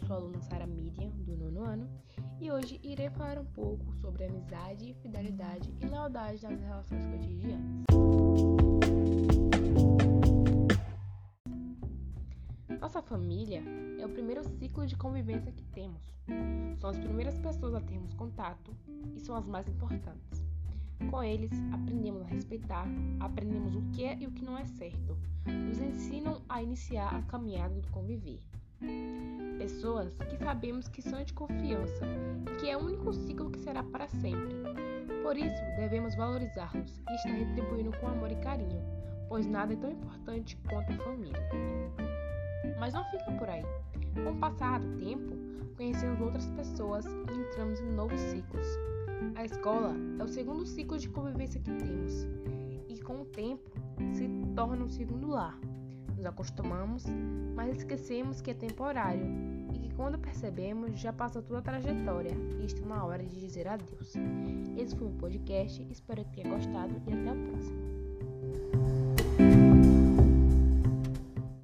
sou a aluna Sara Miriam, do nono ano, e hoje irei falar um pouco sobre amizade, fidelidade e lealdade nas relações cotidianas. Nossa família é o primeiro ciclo de convivência que temos. São as primeiras pessoas a termos contato e são as mais importantes. Com eles, aprendemos a respeitar, aprendemos o que é e o que não é certo, nos ensinam a iniciar a caminhada do conviver. Pessoas que sabemos que são de confiança e que é o único ciclo que será para sempre. Por isso, devemos valorizá-los e estar retribuindo com amor e carinho, pois nada é tão importante quanto a família. Mas não fica por aí. Com o passar do tempo, conhecemos outras pessoas e entramos em novos ciclos. A escola é o segundo ciclo de convivência que temos e, com o tempo, se torna um segundo lar. Nos acostumamos, mas esquecemos que é temporário e que, quando percebemos, já passou toda a trajetória e está na hora de dizer adeus. Esse foi o podcast, espero que tenha gostado e até o próximo.